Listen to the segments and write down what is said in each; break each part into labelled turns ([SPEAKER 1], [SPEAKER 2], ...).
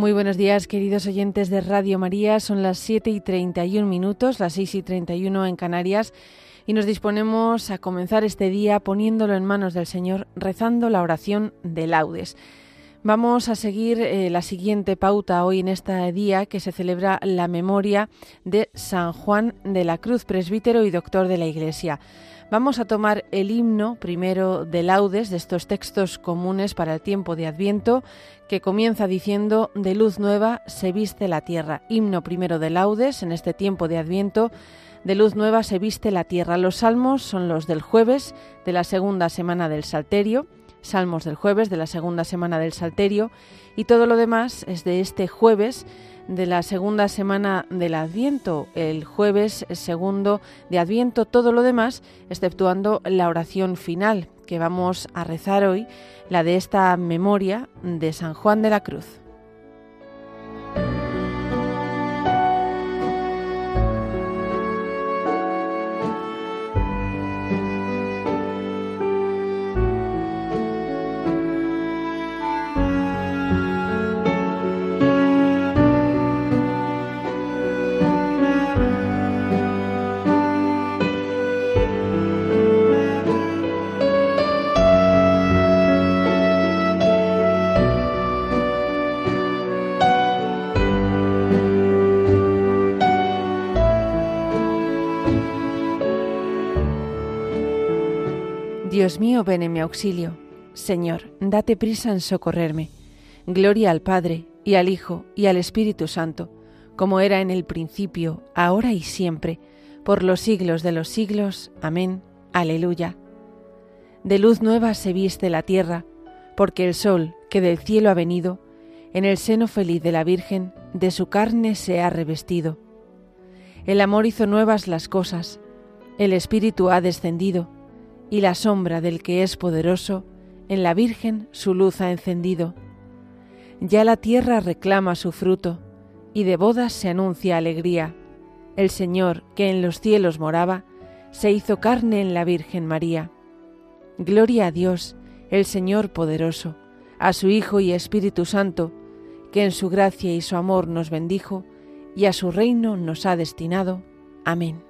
[SPEAKER 1] Muy buenos días, queridos oyentes de Radio María. Son las 7 y 31 minutos, las 6 y 31 en Canarias, y nos disponemos a comenzar este día poniéndolo en manos del Señor, rezando la oración de laudes. Vamos a seguir eh, la siguiente pauta hoy en este día que se celebra la memoria de San Juan de la Cruz, presbítero y doctor de la Iglesia. Vamos a tomar el himno primero de laudes de estos textos comunes para el tiempo de Adviento, que comienza diciendo, de luz nueva se viste la tierra. Himno primero de laudes en este tiempo de Adviento, de luz nueva se viste la tierra. Los salmos son los del jueves de la segunda semana del Salterio, salmos del jueves de la segunda semana del Salterio, y todo lo demás es de este jueves de la segunda semana del Adviento, el jueves segundo de Adviento, todo lo demás, exceptuando la oración final que vamos a rezar hoy, la de esta memoria de San Juan de la Cruz. Dios mío, ven en mi auxilio. Señor, date prisa en socorrerme. Gloria al Padre, y al Hijo, y al Espíritu Santo, como era en el principio, ahora y siempre, por los siglos de los siglos. Amén. Aleluya. De luz nueva se viste la tierra, porque el sol, que del cielo ha venido, en el seno feliz de la Virgen, de su carne se ha revestido. El amor hizo nuevas las cosas, el Espíritu ha descendido, y la sombra del que es poderoso, en la Virgen su luz ha encendido. Ya la tierra reclama su fruto, y de bodas se anuncia alegría. El Señor, que en los cielos moraba, se hizo carne en la Virgen María. Gloria a Dios, el Señor poderoso, a su Hijo y Espíritu Santo, que en su gracia y su amor nos bendijo, y a su reino nos ha destinado. Amén.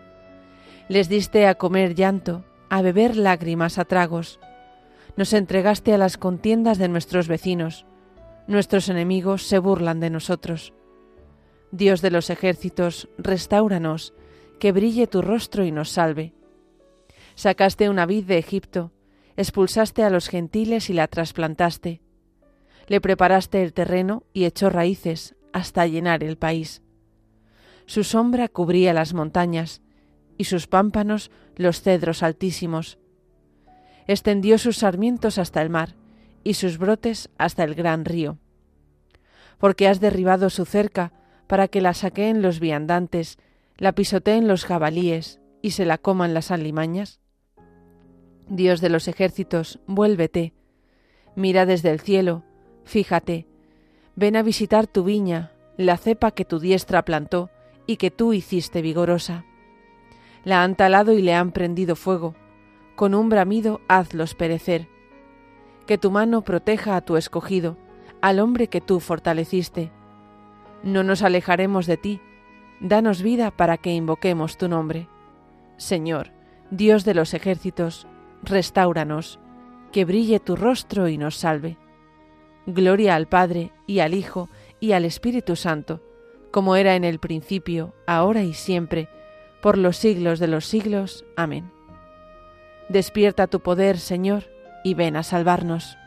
[SPEAKER 1] Les diste a comer llanto, a beber lágrimas a tragos. Nos entregaste a las contiendas de nuestros vecinos. Nuestros enemigos se burlan de nosotros. Dios de los ejércitos, restauranos, que brille tu rostro y nos salve. Sacaste una vid de Egipto, expulsaste a los gentiles y la trasplantaste. Le preparaste el terreno y echó raíces hasta llenar el país. Su sombra cubría las montañas, y sus pámpanos los cedros altísimos. Extendió sus sarmientos hasta el mar y sus brotes hasta el gran río. Porque has derribado su cerca para que la saqueen los viandantes, la pisoteen los jabalíes y se la coman las alimañas. Dios de los ejércitos, vuélvete. Mira desde el cielo, fíjate. Ven a visitar tu viña, la cepa que tu diestra plantó y que tú hiciste vigorosa la han talado y le han prendido fuego. Con un bramido hazlos perecer. Que tu mano proteja a tu escogido, al hombre que tú fortaleciste. No nos alejaremos de ti. Danos vida para que invoquemos tu nombre. Señor, Dios de los ejércitos, restauranos, que brille tu rostro y nos salve. Gloria al Padre, y al Hijo, y al Espíritu Santo, como era en el principio, ahora y siempre, por los siglos de los siglos. Amén. Despierta tu poder, Señor, y ven a salvarnos.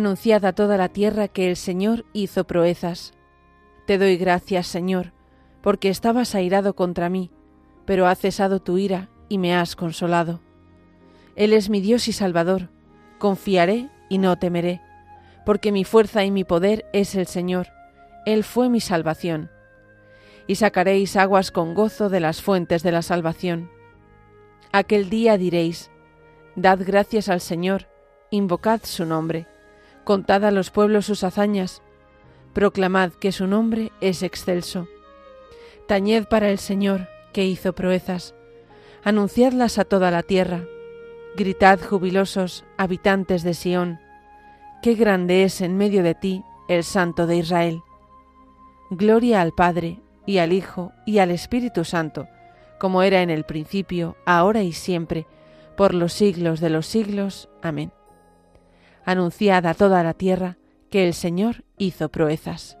[SPEAKER 1] Anunciad a toda la tierra que el Señor hizo proezas. Te doy gracias, Señor, porque estabas airado contra mí, pero ha cesado tu ira y me has consolado. Él es mi Dios y Salvador, confiaré y no temeré, porque mi fuerza y mi poder es el Señor, Él fue mi salvación. Y sacaréis aguas con gozo de las fuentes de la salvación. Aquel día diréis, Dad gracias al Señor, invocad su nombre Contad a los pueblos sus hazañas, proclamad que su nombre es excelso. Tañed para el Señor, que hizo proezas, anunciadlas a toda la tierra. Gritad jubilosos, habitantes de Sión, qué grande es en medio de ti el Santo de Israel. Gloria al Padre, y al Hijo, y al Espíritu Santo, como era en el principio, ahora y siempre, por los siglos de los siglos. Amén anunciad a toda la tierra que el Señor hizo proezas.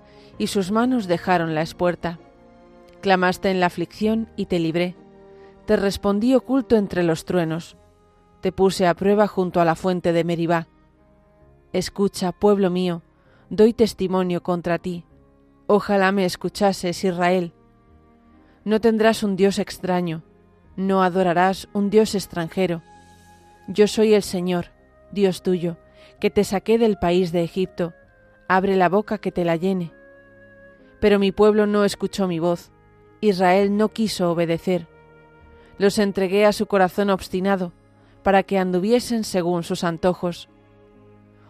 [SPEAKER 1] y sus manos dejaron la espuerta. Clamaste en la aflicción y te libré. Te respondí oculto entre los truenos. Te puse a prueba junto a la fuente de Meribá. Escucha, pueblo mío, doy testimonio contra ti. Ojalá me escuchases, Israel. No tendrás un Dios extraño, no adorarás un Dios extranjero. Yo soy el Señor, Dios tuyo, que te saqué del país de Egipto. Abre la boca que te la llene pero mi pueblo no escuchó mi voz, Israel no quiso obedecer. Los entregué a su corazón obstinado, para que anduviesen según sus antojos.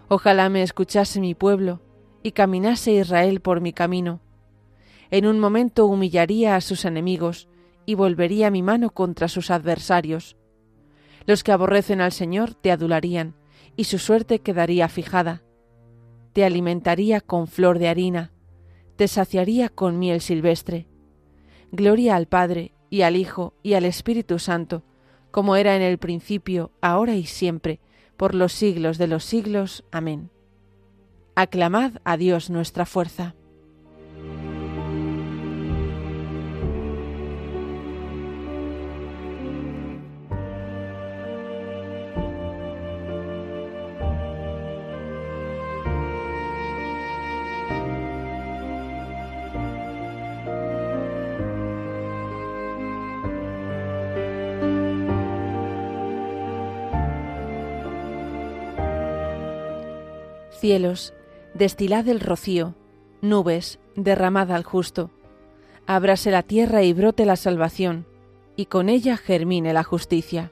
[SPEAKER 1] Ojalá me escuchase mi pueblo, y caminase Israel por mi camino. En un momento humillaría a sus enemigos, y volvería mi mano contra sus adversarios. Los que aborrecen al Señor te adularían, y su suerte quedaría fijada. Te alimentaría con flor de harina, te saciaría con miel silvestre. Gloria al Padre, y al Hijo, y al Espíritu Santo, como era en el principio, ahora y siempre, por los siglos de los siglos. Amén. Aclamad a Dios nuestra fuerza. Cielos, destilad el rocío, nubes, derramad al justo. Ábrase la tierra y brote la salvación, y con ella germine la justicia.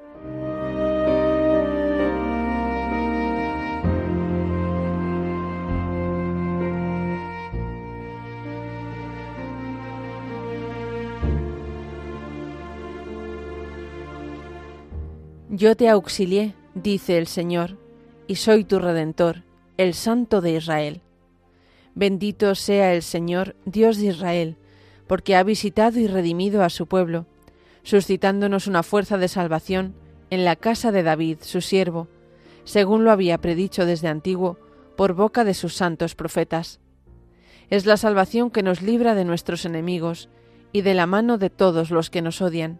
[SPEAKER 1] Yo te auxilié, dice el Señor, y soy tu redentor, el Santo de Israel. Bendito sea el Señor, Dios de Israel, porque ha visitado y redimido a su pueblo, suscitándonos una fuerza de salvación en la casa de David, su siervo, según lo había predicho desde antiguo por boca de sus santos profetas. Es la salvación que nos libra de nuestros enemigos y de la mano de todos los que nos odian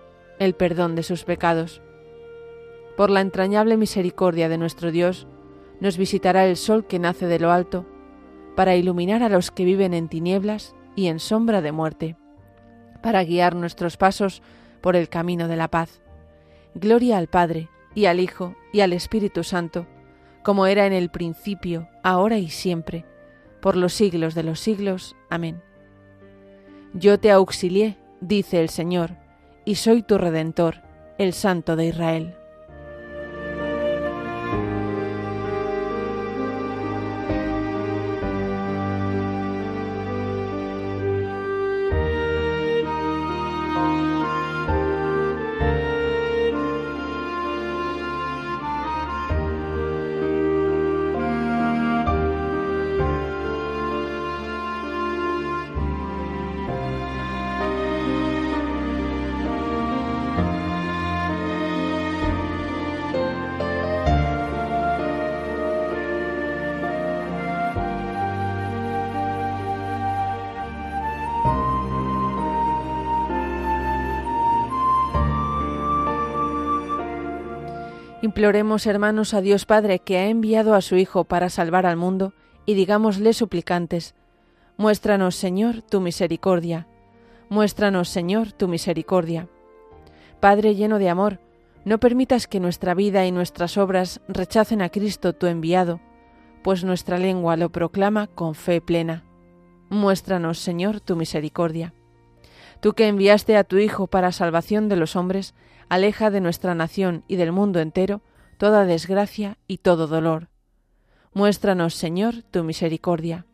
[SPEAKER 1] el perdón de sus pecados. Por la entrañable misericordia de nuestro Dios, nos visitará el sol que nace de lo alto, para iluminar a los que viven en tinieblas y en sombra de muerte, para guiar nuestros pasos por el camino de la paz. Gloria al Padre, y al Hijo, y al Espíritu Santo, como era en el principio, ahora y siempre, por los siglos de los siglos. Amén. Yo te auxilié, dice el Señor, y soy tu Redentor, el Santo de Israel. Imploremos, hermanos, a Dios Padre, que ha enviado a su Hijo para salvar al mundo, y digámosle suplicantes, Muéstranos, Señor, tu misericordia. Muéstranos, Señor, tu misericordia. Padre lleno de amor, no permitas que nuestra vida y nuestras obras rechacen a Cristo tu enviado, pues nuestra lengua lo proclama con fe plena. Muéstranos, Señor, tu misericordia. Tú que enviaste a tu Hijo para salvación de los hombres, aleja de nuestra nación y del mundo entero toda desgracia y todo dolor. Muéstranos, Señor, tu misericordia.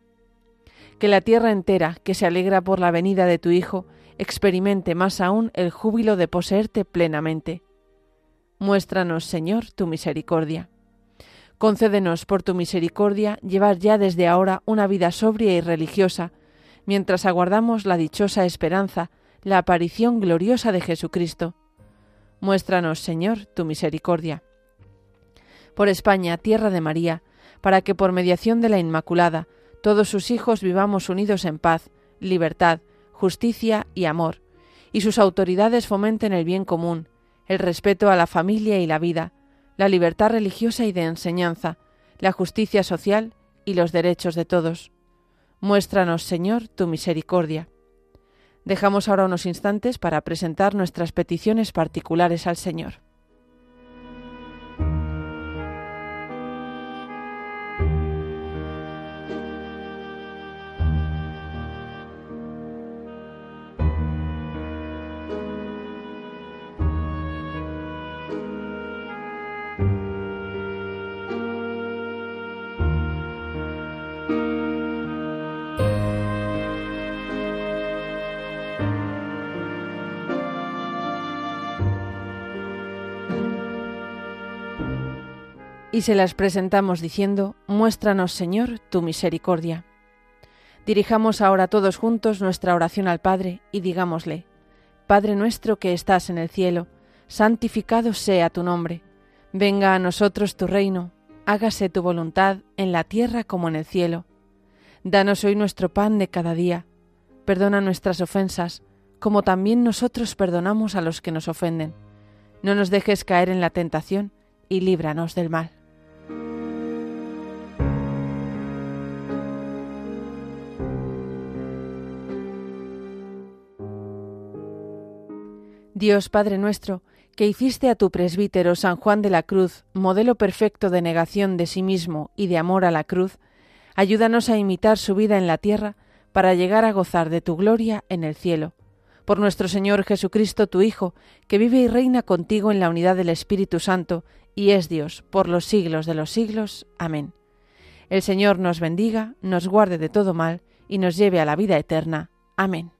[SPEAKER 1] Que la tierra entera, que se alegra por la venida de tu Hijo, experimente más aún el júbilo de poseerte plenamente. Muéstranos, Señor, tu misericordia. Concédenos por tu misericordia llevar ya desde ahora una vida sobria y religiosa, mientras aguardamos la dichosa esperanza, la aparición gloriosa de Jesucristo Muéstranos, Señor, tu misericordia. Por España, tierra de María, para que por mediación de la Inmaculada todos sus hijos vivamos unidos en paz, libertad, justicia y amor, y sus autoridades fomenten el bien común, el respeto a la familia y la vida, la libertad religiosa y de enseñanza, la justicia social y los derechos de todos. Muéstranos, Señor, tu misericordia. Dejamos ahora unos instantes para presentar nuestras peticiones particulares al Señor. Y se las presentamos diciendo, Muéstranos, Señor, tu misericordia. Dirijamos ahora todos juntos nuestra oración al Padre y digámosle, Padre nuestro que estás en el cielo, santificado sea tu nombre. Venga a nosotros tu reino, hágase tu voluntad en la tierra como en el cielo. Danos hoy nuestro pan de cada día. Perdona nuestras ofensas, como también nosotros perdonamos a los que nos ofenden. No nos dejes caer en la tentación y líbranos del mal. Dios Padre nuestro, que hiciste a tu presbítero San Juan de la Cruz, modelo perfecto de negación de sí mismo y de amor a la cruz, ayúdanos a imitar su vida en la tierra para llegar a gozar de tu gloria en el cielo. Por nuestro Señor Jesucristo, tu Hijo, que vive y reina contigo en la unidad del Espíritu Santo, y es Dios por los siglos de los siglos. Amén. El Señor nos bendiga, nos guarde de todo mal, y nos lleve a la vida eterna. Amén.